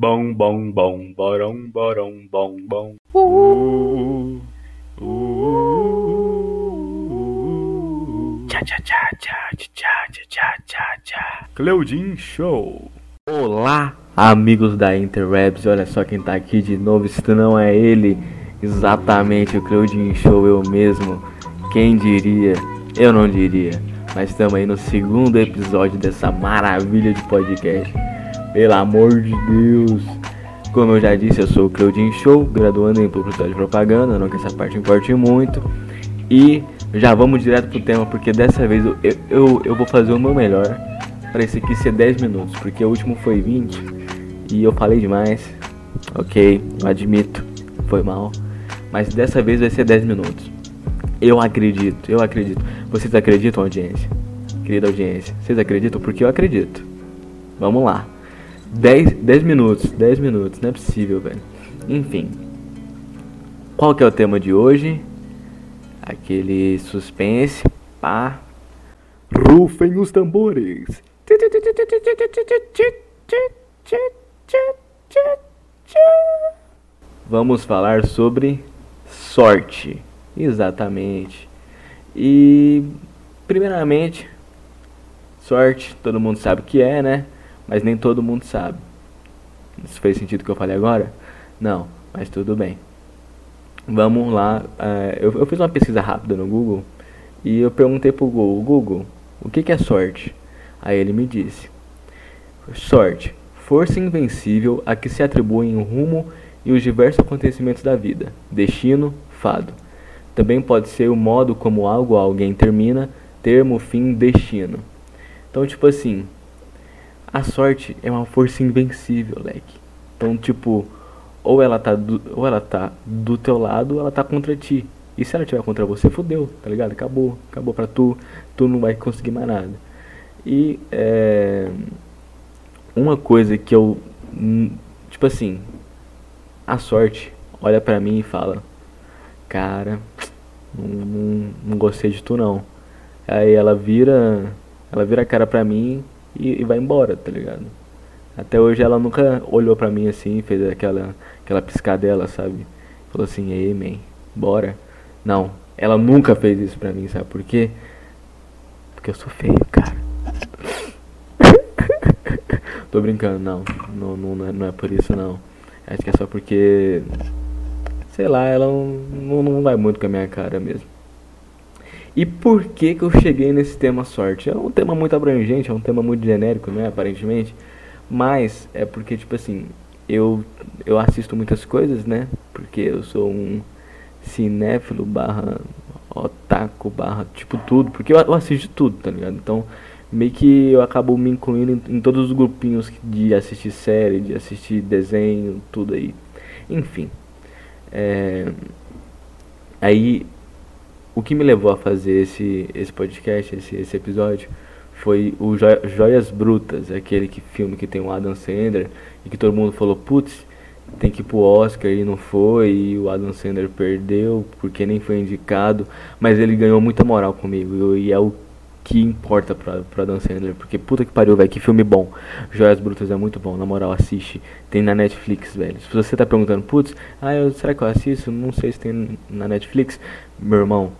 Bom, bom, bom, borão, borão, bom, bom. Uh, uh, uh, tchá, tchá, tchá, tchá, tchá, tchá, tchá, tchá. Cleudin Show. Olá, amigos da Interwebs. Olha só quem tá aqui de novo. Se não é ele, exatamente o Cleudin Show, eu mesmo. Quem diria? Eu não diria. Mas estamos aí no segundo episódio dessa maravilha de podcast. Pelo amor de Deus. Como eu já disse, eu sou o Claudinho Show, graduando em publicidade e propaganda, não que essa parte importe muito. E já vamos direto pro tema, porque dessa vez eu, eu, eu vou fazer o meu melhor para esse aqui ser 10 minutos, porque o último foi 20 e eu falei demais. Ok, admito, foi mal. Mas dessa vez vai ser 10 minutos. Eu acredito, eu acredito. Vocês acreditam, audiência? Querida audiência, vocês acreditam? Porque eu acredito. Vamos lá. 10, 10 minutos, 10 minutos, não é possível, velho. Enfim. Qual que é o tema de hoje? Aquele suspense, pá. Rufem os tambores. Vamos falar sobre sorte. Exatamente. E primeiramente, sorte, todo mundo sabe o que é, né? Mas nem todo mundo sabe. Isso fez sentido que eu falei agora? Não, mas tudo bem. Vamos lá. Uh, eu, eu, fiz uma pesquisa rápida no Google e eu perguntei pro Google, Google, o que, que é sorte? Aí ele me disse: Sorte, força invencível a que se atribuem o rumo e os diversos acontecimentos da vida, destino, fado. Também pode ser o modo como algo ou alguém termina, termo, fim, destino. Então, tipo assim, a sorte é uma força invencível, leque. Então, tipo, ou ela tá do, ou ela tá do teu lado ou ela tá contra ti. E se ela tiver contra você, fodeu, tá ligado? Acabou, acabou pra tu, tu não vai conseguir mais nada. E é, uma coisa que eu, hum, tipo assim, a sorte olha pra mim e fala, cara, não, não, não gostei de tu não. Aí ela vira, ela vira a cara pra mim e, e vai embora, tá ligado? Até hoje ela nunca olhou pra mim assim, fez aquela, aquela piscadela, sabe? Falou assim, ei, man, bora. Não, ela nunca fez isso pra mim, sabe por quê? Porque eu sou feio, cara. Tô brincando, não. Não, não, é, não é por isso, não. Acho que é só porque. Sei lá, ela não, não, não vai muito com a minha cara mesmo. E por que que eu cheguei nesse tema sorte? É um tema muito abrangente, é um tema muito genérico, né, aparentemente. Mas é porque, tipo assim, eu, eu assisto muitas coisas, né? Porque eu sou um cinéfilo barra otaku barra tipo tudo. Porque eu, eu assisto tudo, tá ligado? Então, meio que eu acabo me incluindo em, em todos os grupinhos de assistir série, de assistir desenho, tudo aí. Enfim. É... Aí o que me levou a fazer esse, esse podcast, esse, esse episódio, foi o Joias Brutas, aquele que, filme que tem o Adam Sandler, e que todo mundo falou, putz, tem que ir pro Oscar e não foi, e o Adam Sandler perdeu porque nem foi indicado, mas ele ganhou muita moral comigo, e é o que importa pra, pra Dan Sandler, porque puta que pariu, velho, que filme bom. Joias Brutas é muito bom, na moral, assiste. Tem na Netflix, velho. Se você tá perguntando, putz, ah, eu, será que eu assisto? Não sei se tem na Netflix. Meu irmão,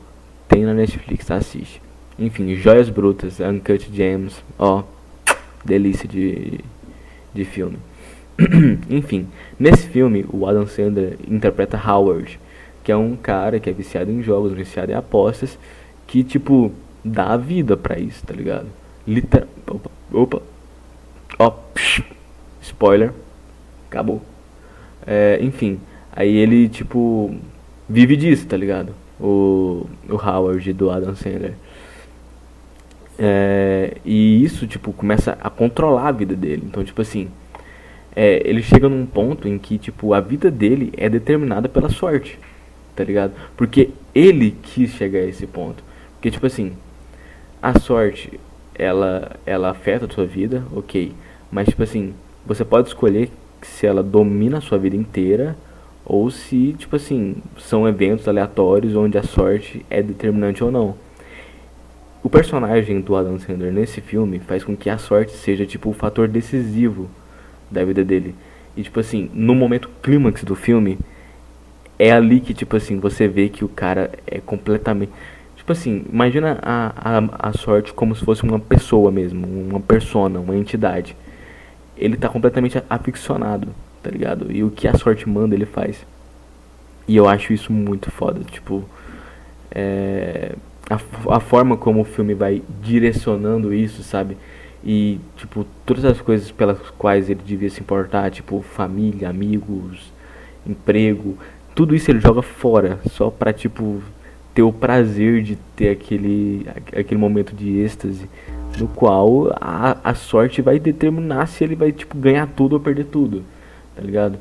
tem na Netflix? Assiste. Enfim, Joias Brutas, Uncut Gems, ó, delícia de, de filme. Enfim, nesse filme o Adam Sandler interpreta Howard, que é um cara que é viciado em jogos, viciado em apostas, que tipo dá a vida pra isso, tá ligado? Liter opa, opa, ó, psh, spoiler, acabou. É, enfim, aí ele tipo vive disso, tá ligado? O, o Howard do Adam Sandler. É, e isso, tipo, começa a controlar a vida dele. Então, tipo assim, é, ele chega num ponto em que, tipo, a vida dele é determinada pela sorte, tá ligado? Porque ele quis chegar a esse ponto. Porque, tipo assim, a sorte, ela, ela afeta a sua vida, ok. Mas, tipo assim, você pode escolher se ela domina a sua vida inteira ou se, tipo assim, são eventos aleatórios onde a sorte é determinante ou não. O personagem do Adam Sandler nesse filme faz com que a sorte seja tipo o fator decisivo da vida dele. E tipo assim, no momento clímax do filme, é ali que, tipo assim, você vê que o cara é completamente. Tipo assim, imagina a, a, a sorte como se fosse uma pessoa mesmo, uma persona, uma entidade. Ele tá completamente aficionado, tá ligado? E o que a sorte manda, ele faz. E eu acho isso muito foda, tipo. É, a, a forma como o filme vai direcionando isso, sabe? E, tipo, todas as coisas pelas quais ele devia se importar, tipo, família, amigos, emprego, tudo isso ele joga fora, só pra, tipo, ter o prazer de ter aquele, aquele momento de êxtase, no qual a, a sorte vai determinar se ele vai, tipo, ganhar tudo ou perder tudo, tá ligado?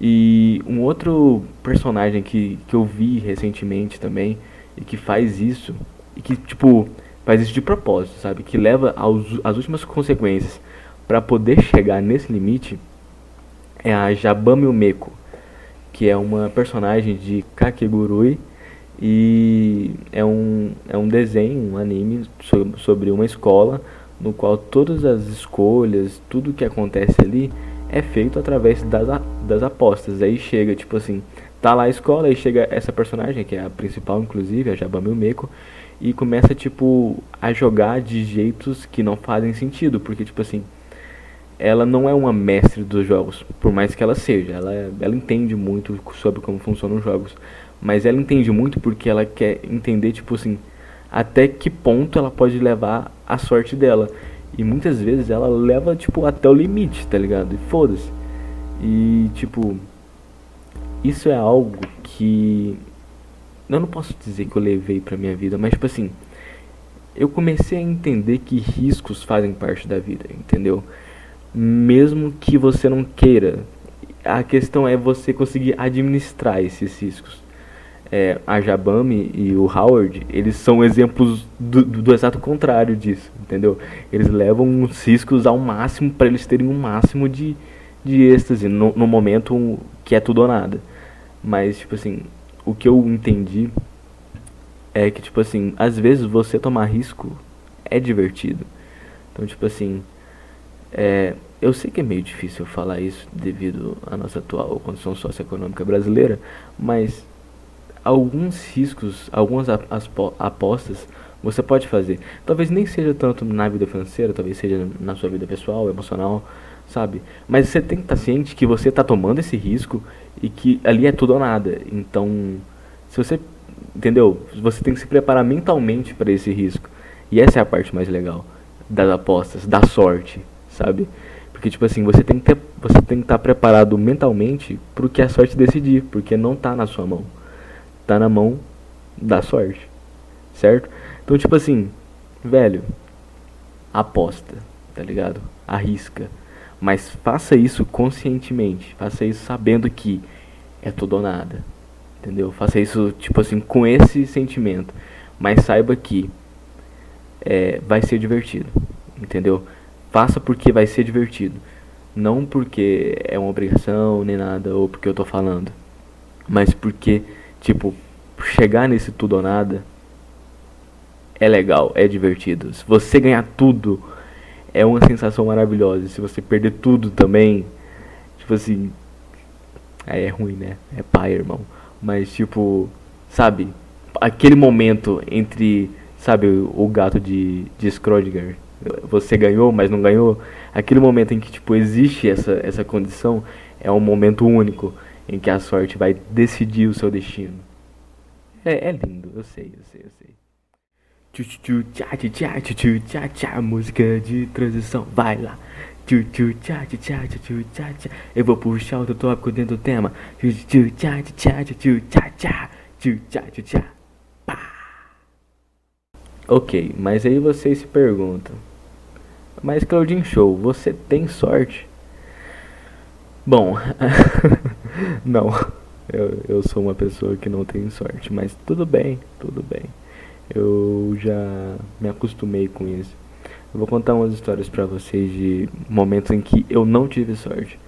E um outro personagem que, que eu vi recentemente também, e que faz isso, e que, tipo, faz isso de propósito, sabe? Que leva aos, às últimas consequências para poder chegar nesse limite, é a Jabami Umeko que é uma personagem de Kakegurui e é um, é um desenho, um anime sobre uma escola no qual todas as escolhas, tudo que acontece ali é feito através das, das apostas. Aí chega, tipo assim, tá lá a escola, aí chega essa personagem, que é a principal, inclusive, a Jabami Umeko, e começa, tipo, a jogar de jeitos que não fazem sentido, porque, tipo assim, ela não é uma mestre dos jogos, por mais que ela seja. Ela, ela entende muito sobre como funcionam os jogos. Mas ela entende muito porque ela quer entender, tipo assim, até que ponto ela pode levar a sorte dela. E muitas vezes ela leva, tipo, até o limite, tá ligado? E foda-se. E, tipo, isso é algo que. Eu não posso dizer que eu levei pra minha vida, mas, tipo assim, eu comecei a entender que riscos fazem parte da vida, entendeu? mesmo que você não queira. A questão é você conseguir administrar esses riscos. É, a Jabami e o Howard, eles são exemplos do, do, exato contrário disso, entendeu? Eles levam os riscos ao máximo para eles terem um máximo de, de êxtase no, no momento que é tudo ou nada. Mas, tipo assim, o que eu entendi é que, tipo assim, às vezes você tomar risco é divertido. Então, tipo assim, é, eu sei que é meio difícil falar isso devido à nossa atual condição socioeconômica brasileira, mas alguns riscos, algumas apostas você pode fazer. Talvez nem seja tanto na vida financeira, talvez seja na sua vida pessoal, emocional, sabe? Mas você tem que estar ciente que você está tomando esse risco e que ali é tudo ou nada. Então, se você, entendeu? Você tem que se preparar mentalmente para esse risco. E essa é a parte mais legal das apostas, da sorte, sabe? Porque, tipo assim, você tem que você tem que estar preparado mentalmente pro que a sorte decidir, porque não tá na sua mão. Tá na mão da sorte. Certo? Então, tipo assim, velho, aposta, tá ligado? Arrisca. Mas faça isso conscientemente. Faça isso sabendo que é tudo ou nada. Entendeu? Faça isso, tipo assim, com esse sentimento. Mas saiba que é, vai ser divertido. Entendeu? Faça porque vai ser divertido. Não porque é uma obrigação nem nada, ou porque eu tô falando. Mas porque, tipo, chegar nesse tudo ou nada é legal, é divertido. Se você ganhar tudo, é uma sensação maravilhosa. Se você perder tudo também, tipo assim. Aí é ruim, né? É pai, irmão. Mas, tipo, sabe? Aquele momento entre, sabe, o gato de, de Schrödinger você ganhou, mas não ganhou, aquele momento em que tipo existe essa essa condição é um momento único em que a sorte vai decidir o seu destino. É, é lindo, eu sei, eu sei, eu sei. Tchu tchu tchá tchá tchu tchá tchá música de transição, vai lá. Tchu tchu tchá tchá tchu tchá tchá. Eu vou puxar outro tópico dentro do tema. Tchu tchu tchá tchá tchu tchá tchá. Tchu tchá tchá. Pá. Ok, mas aí vocês se perguntam. Mas Claudinho Show, você tem sorte? Bom, não, eu, eu sou uma pessoa que não tem sorte, mas tudo bem, tudo bem. Eu já me acostumei com isso. Eu vou contar umas histórias pra vocês de momentos em que eu não tive sorte.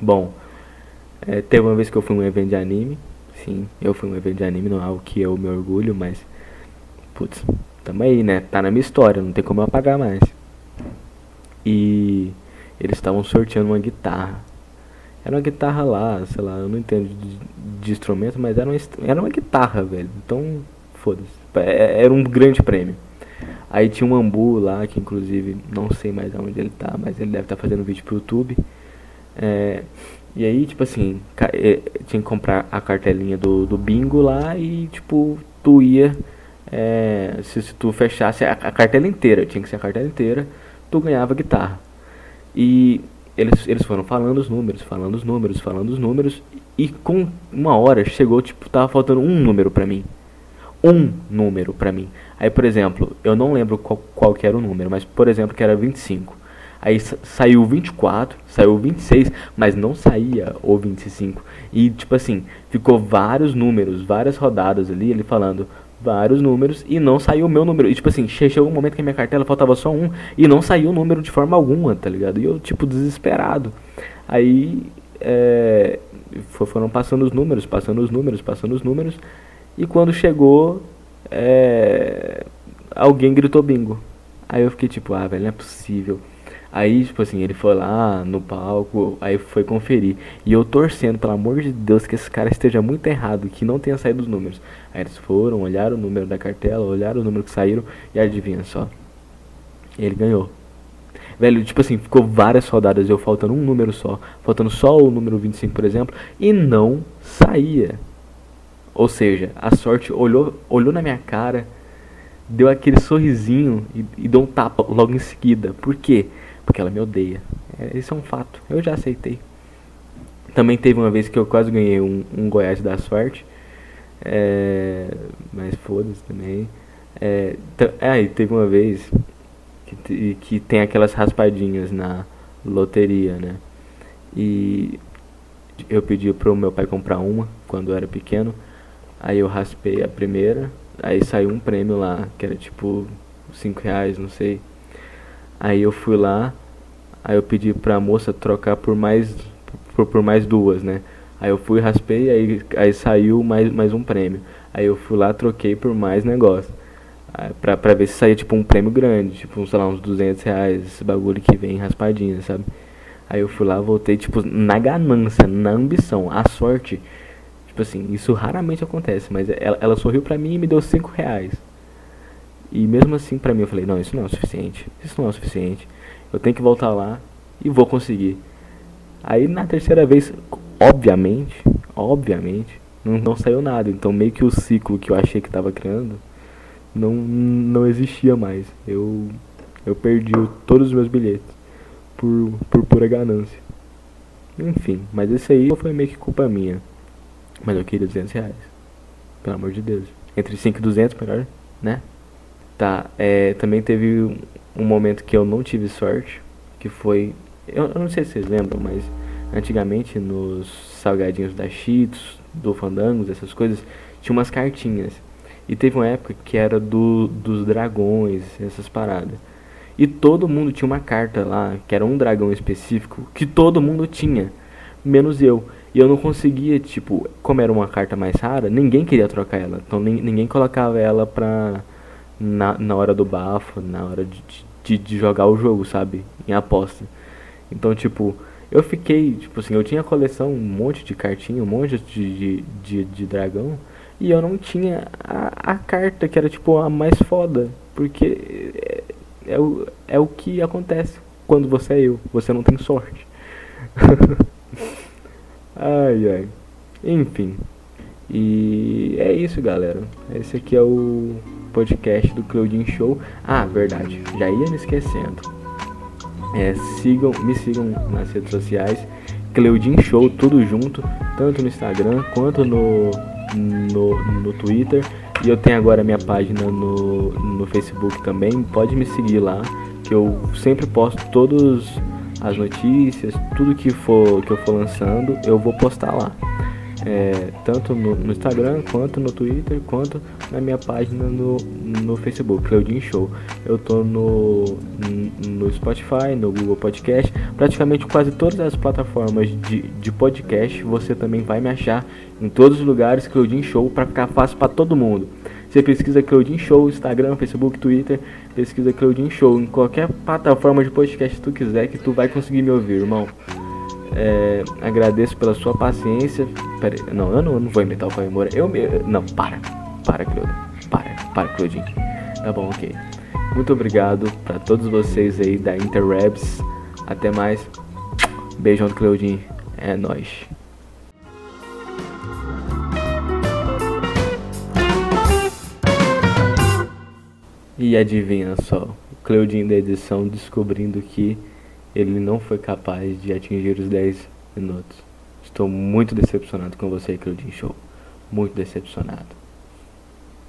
Bom, é, teve uma vez que eu fui um evento de anime. Sim, eu fui um evento de anime, não é algo que eu me orgulho, mas. Putz, tamo aí, né? Tá na minha história, não tem como eu apagar mais. E eles estavam sorteando uma guitarra. Era uma guitarra lá, sei lá, eu não entendo de, de instrumento, mas era uma, era uma guitarra, velho. Então, foda-se. É, era um grande prêmio. Aí tinha um Ambu lá, que inclusive não sei mais aonde ele tá, mas ele deve estar tá fazendo vídeo pro YouTube. É, e aí, tipo assim, é, tinha que comprar a cartelinha do, do bingo lá e, tipo, tu ia. É, se, se, tu fechasse a, a, cartela inteira, tinha que ser a cartela inteira, tu ganhava guitarra. E eles, eles foram falando os números, falando os números, falando os números. E com uma hora chegou, tipo, tava faltando um número pra mim. Um número pra mim. Aí, por exemplo, eu não lembro qual, qual que era o número, mas por exemplo que era 25. Aí saiu 24, saiu 26, mas não saía o 25. E tipo assim, ficou vários números, várias rodadas ali, ele falando vários números e não saiu o meu número. E tipo assim, chegou um momento que a minha cartela faltava só um e não saiu o número de forma alguma, tá ligado? E eu, tipo, desesperado. Aí é, foram passando os números, passando os números, passando os números. E quando chegou, é, alguém gritou bingo. Aí eu fiquei tipo, ah, velho, não é possível. Aí, tipo assim, ele foi lá no palco, aí foi conferir. E eu torcendo, pelo amor de Deus, que esse cara esteja muito errado, que não tenha saído os números. Aí eles foram, olharam o número da cartela, olharam o número que saíram e adivinha só. Ele ganhou. Velho, tipo assim, ficou várias rodadas, eu faltando um número só, faltando só o número 25, por exemplo, e não saía. Ou seja, a sorte olhou, olhou na minha cara, deu aquele sorrisinho e, e deu um tapa logo em seguida. Por quê? Porque ela me odeia. É, isso é um fato, eu já aceitei. Também teve uma vez que eu quase ganhei um, um Goiás da sorte. É, mas foda-se também. É, é, teve uma vez que, que tem aquelas raspadinhas na loteria, né? E eu pedi pro meu pai comprar uma quando eu era pequeno. Aí eu raspei a primeira. Aí saiu um prêmio lá, que era tipo 5 reais, não sei. Aí eu fui lá, aí eu pedi pra moça trocar por mais por, por mais duas, né? Aí eu fui, raspei, aí, aí saiu mais, mais um prêmio. Aí eu fui lá, troquei por mais negócio. Pra, pra ver se saía tipo um prêmio grande, tipo, sei lá, uns 200 reais, esse bagulho que vem raspadinho, sabe? Aí eu fui lá, voltei, tipo, na ganância, na ambição, a sorte. Tipo assim, isso raramente acontece, mas ela, ela sorriu pra mim e me deu 5 reais. E mesmo assim, pra mim, eu falei: não, isso não é o suficiente. Isso não é o suficiente. Eu tenho que voltar lá e vou conseguir. Aí na terceira vez, obviamente, obviamente, não, não saiu nada. Então meio que o ciclo que eu achei que estava criando não, não existia mais. Eu, eu perdi todos os meus bilhetes por, por pura ganância. Enfim, mas esse aí foi meio que culpa minha. Mas eu queria 200 reais. Pelo amor de Deus. Entre 5 e 200, melhor, né? Tá, é, também teve um momento que eu não tive sorte, que foi. Eu, eu, não sei se vocês lembram, mas antigamente nos salgadinhos da Cheetos, do Fandangos, essas coisas, tinha umas cartinhas. E teve uma época que era do, dos dragões, essas paradas. E todo mundo tinha uma carta lá, que era um dragão específico, que todo mundo tinha, menos eu. E eu não conseguia, tipo, como era uma carta mais rara, ninguém queria trocar ela. Então ninguém colocava ela pra na, na hora do bafo, na hora de, de, de jogar o jogo, sabe? Em aposta. Então, tipo, eu fiquei, tipo assim, eu tinha coleção, um monte de cartinha, um monte de, de, de, de dragão, e eu não tinha a, a, carta que era, tipo, a mais foda. Porque é, é, o, é o que acontece quando você é eu, você não tem sorte. ai, ai. Enfim. E é isso, galera. Esse aqui é o podcast do Claudinho Show. Ah, verdade, já ia me esquecendo. É, sigam, me sigam nas redes sociais, Cleudin Show, tudo junto, tanto no Instagram quanto no, no, no Twitter. E eu tenho agora minha página no, no Facebook também. Pode me seguir lá, que eu sempre posto todas as notícias, tudo que for que eu for lançando, eu vou postar lá é, tanto no, no, Instagram, quanto no Twitter, quanto na minha página no, no Facebook, Claudinho Show. Eu tô no, no Spotify, no Google Podcast, praticamente quase todas as plataformas de, de podcast você também vai me achar em todos os lugares Claudinho Show para ficar fácil para todo mundo. Você pesquisa Claudinho Show, Instagram, Facebook, Twitter, pesquisa Claudinho Show em qualquer plataforma de podcast que tu quiser que tu vai conseguir me ouvir, irmão. É, agradeço pela sua paciência. Pera não, eu não, eu não vou imitar o Caio Moura. Eu me. Não, para. Para, Cleudo. Para, para, Claudinho. Tá bom, ok. Muito obrigado para todos vocês aí da Interwebs. Até mais. Beijão do Claudinho. É nóis. E adivinha só, Cleudinho da edição descobrindo que ele não foi capaz de atingir os 10 minutos. Estou muito decepcionado com você, Cleudinho Show. Muito decepcionado.